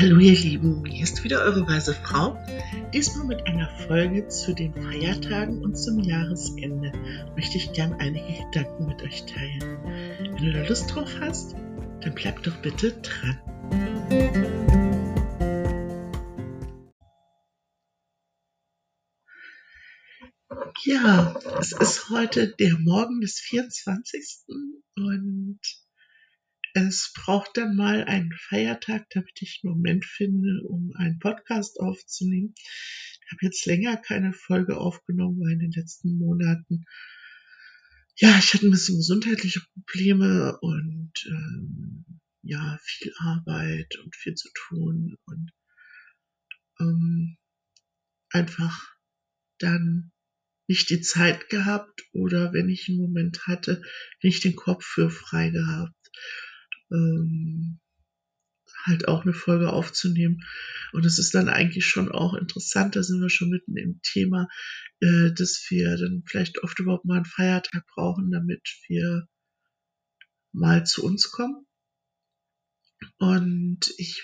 Hallo ihr Lieben, hier ist wieder eure weise Frau. Diesmal mit einer Folge zu den Feiertagen und zum Jahresende möchte ich gern einige Gedanken mit euch teilen. Wenn du da Lust drauf hast, dann bleib doch bitte dran. Ja, es ist heute der Morgen des 24. es braucht dann mal einen Feiertag, damit ich einen Moment finde, um einen Podcast aufzunehmen. Ich habe jetzt länger keine Folge aufgenommen, weil in den letzten Monaten ja, ich hatte ein bisschen gesundheitliche Probleme und ähm, ja, viel Arbeit und viel zu tun und ähm, einfach dann nicht die Zeit gehabt oder wenn ich einen Moment hatte, nicht den Kopf für frei gehabt ähm, halt auch eine Folge aufzunehmen. Und es ist dann eigentlich schon auch interessant, da sind wir schon mitten im Thema, äh, dass wir dann vielleicht oft überhaupt mal einen Feiertag brauchen, damit wir mal zu uns kommen. Und ich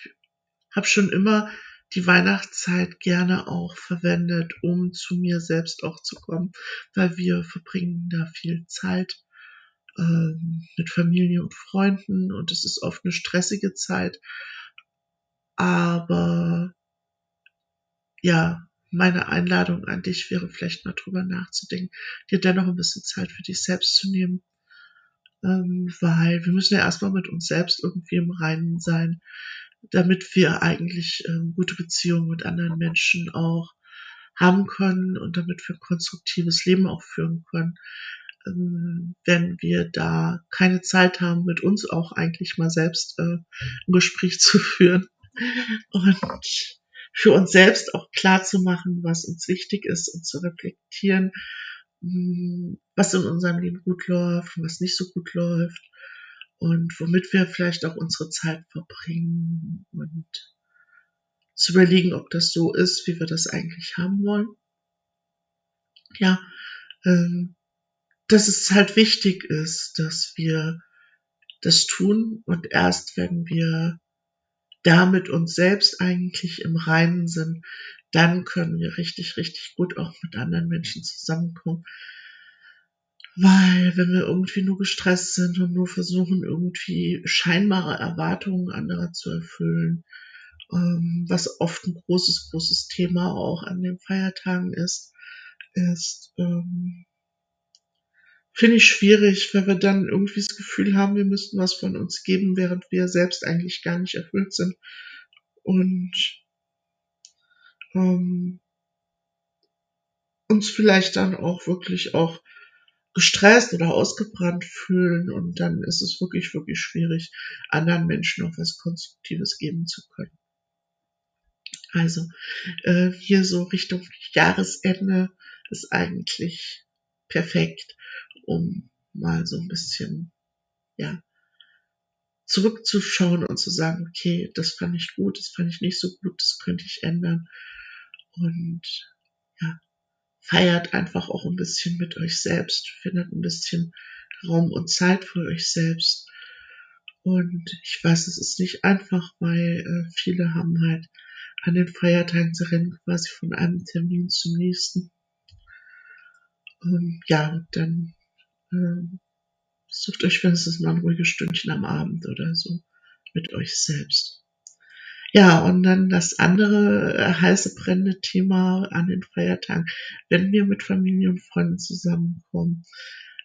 habe schon immer die Weihnachtszeit gerne auch verwendet, um zu mir selbst auch zu kommen, weil wir verbringen da viel Zeit ähm, mit Familie und Freunden und es ist oft eine stressige Zeit. Aber ja, meine Einladung an dich wäre vielleicht mal drüber nachzudenken, dir dennoch ein bisschen Zeit für dich selbst zu nehmen, ähm, weil wir müssen ja erstmal mit uns selbst irgendwie im Reinen sein, damit wir eigentlich ähm, gute Beziehungen mit anderen Menschen auch haben können und damit wir ein konstruktives Leben auch führen können. Ähm, wenn wir da keine Zeit haben, mit uns auch eigentlich mal selbst äh, ein Gespräch zu führen und für uns selbst auch klar zu machen, was uns wichtig ist und zu reflektieren, hm, was in unserem Leben gut läuft und was nicht so gut läuft und womit wir vielleicht auch unsere Zeit verbringen und zu überlegen, ob das so ist, wie wir das eigentlich haben wollen. Ja, ähm, dass es halt wichtig ist, dass wir das tun und erst wenn wir damit uns selbst eigentlich im Reinen sind, dann können wir richtig, richtig gut auch mit anderen Menschen zusammenkommen. Weil wenn wir irgendwie nur gestresst sind und nur versuchen, irgendwie scheinbare Erwartungen anderer zu erfüllen, ähm, was oft ein großes, großes Thema auch an den Feiertagen ist, ist, ähm, finde ich schwierig, weil wir dann irgendwie das Gefühl haben, wir müssten was von uns geben, während wir selbst eigentlich gar nicht erfüllt sind. Und ähm, uns vielleicht dann auch wirklich auch gestresst oder ausgebrannt fühlen und dann ist es wirklich, wirklich schwierig, anderen Menschen noch was Konstruktives geben zu können. Also äh, hier so Richtung Jahresende ist eigentlich perfekt um mal so ein bisschen, ja, zurückzuschauen und zu sagen, okay, das fand ich gut, das fand ich nicht so gut, das könnte ich ändern. Und ja, feiert einfach auch ein bisschen mit euch selbst, findet ein bisschen Raum und Zeit für euch selbst. Und ich weiß, es ist nicht einfach, weil äh, viele haben halt an den Feiertagen, sie rennen quasi von einem Termin zum nächsten. Und ja, dann ähm, sucht euch wenigstens mal ein ruhiges Stündchen am Abend oder so mit euch selbst. Ja, und dann das andere äh, heiße brennende Thema an den Feiertagen. Wenn wir mit Familie und Freunden zusammenkommen,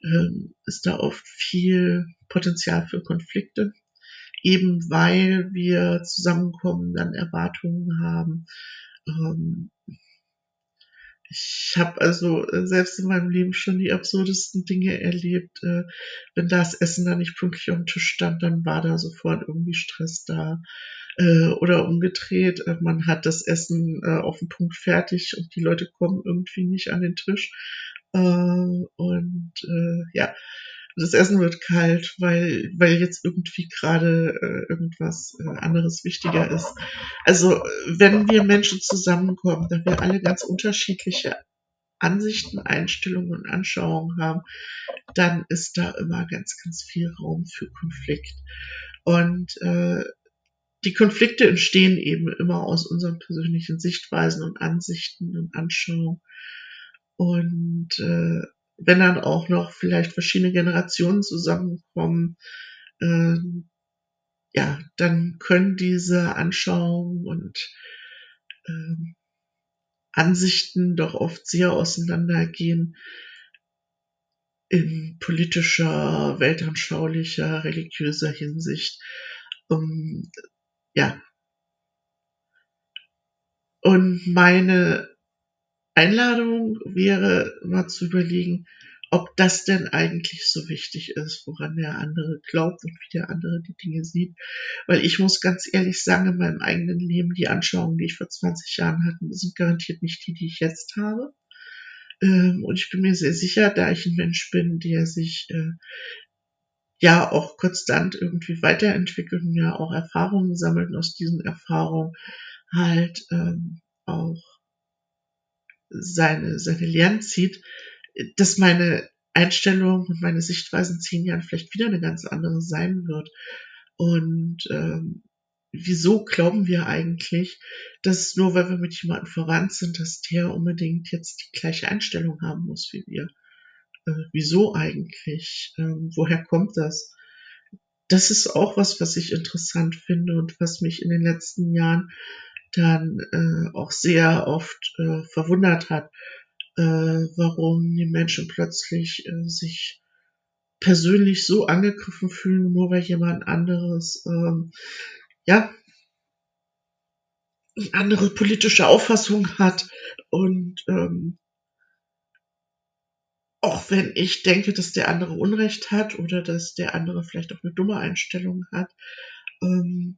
ähm, ist da oft viel Potenzial für Konflikte. Eben weil wir zusammenkommen, dann Erwartungen haben, ähm, ich habe also äh, selbst in meinem Leben schon die absurdesten Dinge erlebt. Äh, wenn das Essen da nicht pünktlich auf dem Tisch stand, dann war da sofort irgendwie Stress da. Äh, oder umgedreht, man hat das Essen auf den Punkt fertig und die Leute kommen irgendwie nicht an den Tisch. und ja, das Essen wird kalt, weil, weil jetzt irgendwie gerade äh, irgendwas äh, anderes wichtiger ist. Also wenn wir Menschen zusammenkommen, da wir alle ganz unterschiedliche Ansichten, Einstellungen und Anschauungen haben, dann ist da immer ganz, ganz viel Raum für Konflikt. Und äh, die Konflikte entstehen eben immer aus unseren persönlichen Sichtweisen und Ansichten und Anschauungen. Und äh, wenn dann auch noch vielleicht verschiedene Generationen zusammenkommen, äh, ja, dann können diese Anschauungen und äh, Ansichten doch oft sehr auseinandergehen in politischer, weltanschaulicher, religiöser Hinsicht. Um, ja. Und meine Einladung wäre mal zu überlegen, ob das denn eigentlich so wichtig ist, woran der andere glaubt und wie der andere die Dinge sieht. Weil ich muss ganz ehrlich sagen, in meinem eigenen Leben, die Anschauungen, die ich vor 20 Jahren hatte, sind garantiert nicht die, die ich jetzt habe. Ähm, und ich bin mir sehr sicher, da ich ein Mensch bin, der sich äh, ja auch konstant irgendwie weiterentwickelt und ja auch Erfahrungen sammelt und aus diesen Erfahrungen halt ähm, auch seine, seine Lehren zieht, dass meine Einstellung und meine Sichtweise in zehn Jahren vielleicht wieder eine ganz andere sein wird. Und ähm, wieso glauben wir eigentlich, dass nur weil wir mit jemandem verwandt sind, dass der unbedingt jetzt die gleiche Einstellung haben muss wie wir? Äh, wieso eigentlich? Ähm, woher kommt das? Das ist auch was, was ich interessant finde und was mich in den letzten Jahren dann äh, auch sehr oft äh, verwundert hat, äh, warum die Menschen plötzlich äh, sich persönlich so angegriffen fühlen, nur weil jemand anderes ähm, ja eine andere politische Auffassung hat. Und ähm, auch wenn ich denke, dass der andere Unrecht hat oder dass der andere vielleicht auch eine dumme Einstellung hat, ähm,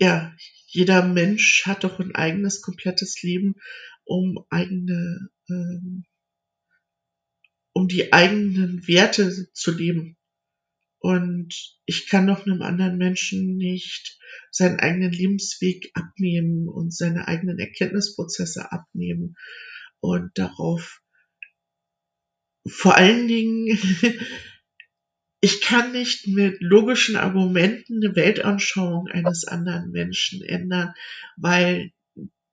ja, jeder Mensch hat doch ein eigenes, komplettes Leben, um eigene, ähm, um die eigenen Werte zu leben. Und ich kann doch einem anderen Menschen nicht seinen eigenen Lebensweg abnehmen und seine eigenen Erkenntnisprozesse abnehmen und darauf vor allen Dingen ich kann nicht mit logischen Argumenten eine Weltanschauung eines anderen Menschen ändern, weil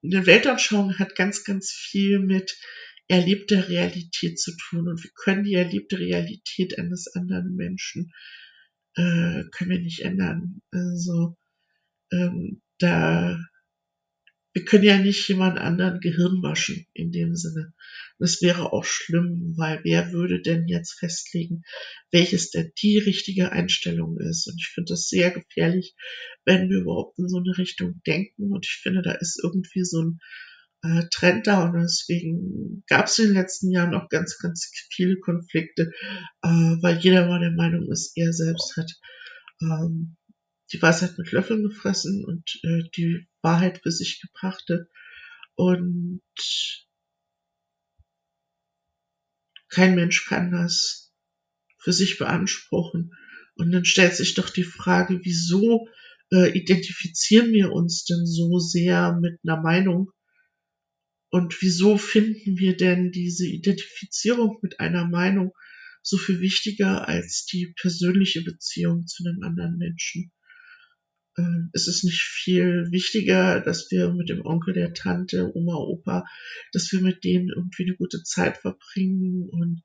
eine Weltanschauung hat ganz, ganz viel mit erlebter Realität zu tun und wir können die erlebte Realität eines anderen Menschen äh, können wir nicht ändern. Also ähm, da wir können ja nicht jemand anderen Gehirn waschen in dem Sinne. Das wäre auch schlimm, weil wer würde denn jetzt festlegen, welches denn die richtige Einstellung ist? Und ich finde das sehr gefährlich, wenn wir überhaupt in so eine Richtung denken. Und ich finde, da ist irgendwie so ein äh, Trend da und deswegen gab es in den letzten Jahren auch ganz, ganz viele Konflikte, äh, weil jeder mal der Meinung ist, er selbst hat ähm, die Weisheit mit Löffeln gefressen und äh, die Wahrheit für sich gepachtet. Und kein Mensch kann das für sich beanspruchen. Und dann stellt sich doch die Frage, wieso äh, identifizieren wir uns denn so sehr mit einer Meinung? Und wieso finden wir denn diese Identifizierung mit einer Meinung so viel wichtiger als die persönliche Beziehung zu einem anderen Menschen? Äh, ist es nicht viel wichtiger, dass wir mit dem Onkel, der Tante, Oma, Opa, dass wir mit denen irgendwie eine gute Zeit verbringen und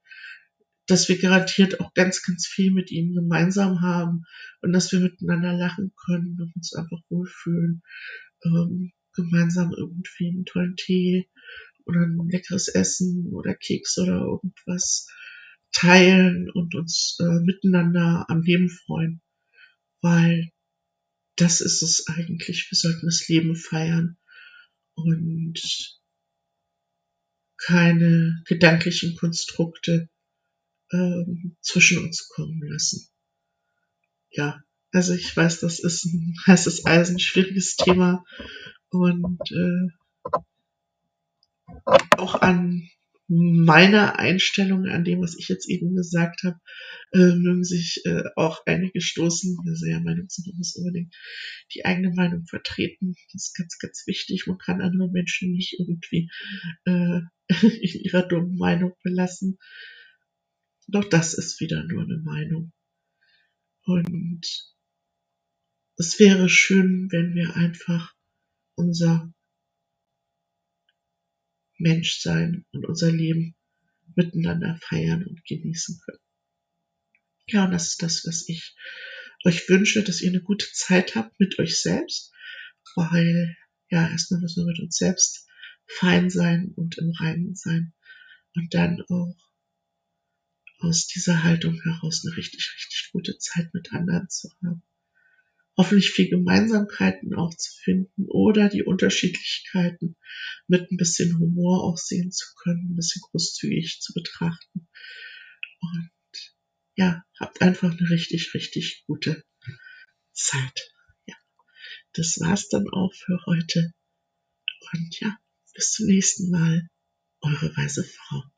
dass wir garantiert auch ganz, ganz viel mit ihnen gemeinsam haben und dass wir miteinander lachen können und uns einfach wohlfühlen, ähm, gemeinsam irgendwie einen tollen Tee oder ein leckeres Essen oder Keks oder irgendwas teilen und uns äh, miteinander am Leben freuen. Weil das ist es eigentlich. Wir sollten das Leben feiern und keine gedanklichen Konstrukte ähm, zwischen uns kommen lassen. Ja, also ich weiß, das ist ein heißes Eisen, schwieriges Thema und äh, auch an meiner Einstellung, an dem, was ich jetzt eben gesagt habe, äh, mögen sich äh, auch einige stoßen. Also ja, Meinung sind, muss unbedingt die eigene Meinung vertreten. Das ist ganz, ganz wichtig. Man kann andere Menschen nicht irgendwie äh, in ihrer dummen Meinung belassen. Doch das ist wieder nur eine Meinung. Und es wäre schön, wenn wir einfach unser Menschsein und unser Leben miteinander feiern und genießen können. Ja, und das ist das, was ich euch wünsche, dass ihr eine gute Zeit habt mit euch selbst, weil ja, erstmal müssen wir mit uns selbst fein sein und im Reinen sein und dann auch aus dieser Haltung heraus eine richtig, richtig gute Zeit mit anderen zu haben. Hoffentlich viel Gemeinsamkeiten auch zu finden oder die Unterschiedlichkeiten mit ein bisschen Humor auch sehen zu können, ein bisschen großzügig zu betrachten. Und ja, habt einfach eine richtig, richtig gute Zeit. Ja, das war's dann auch für heute. Und ja, bis zum nächsten Mal. Eure weise Frau.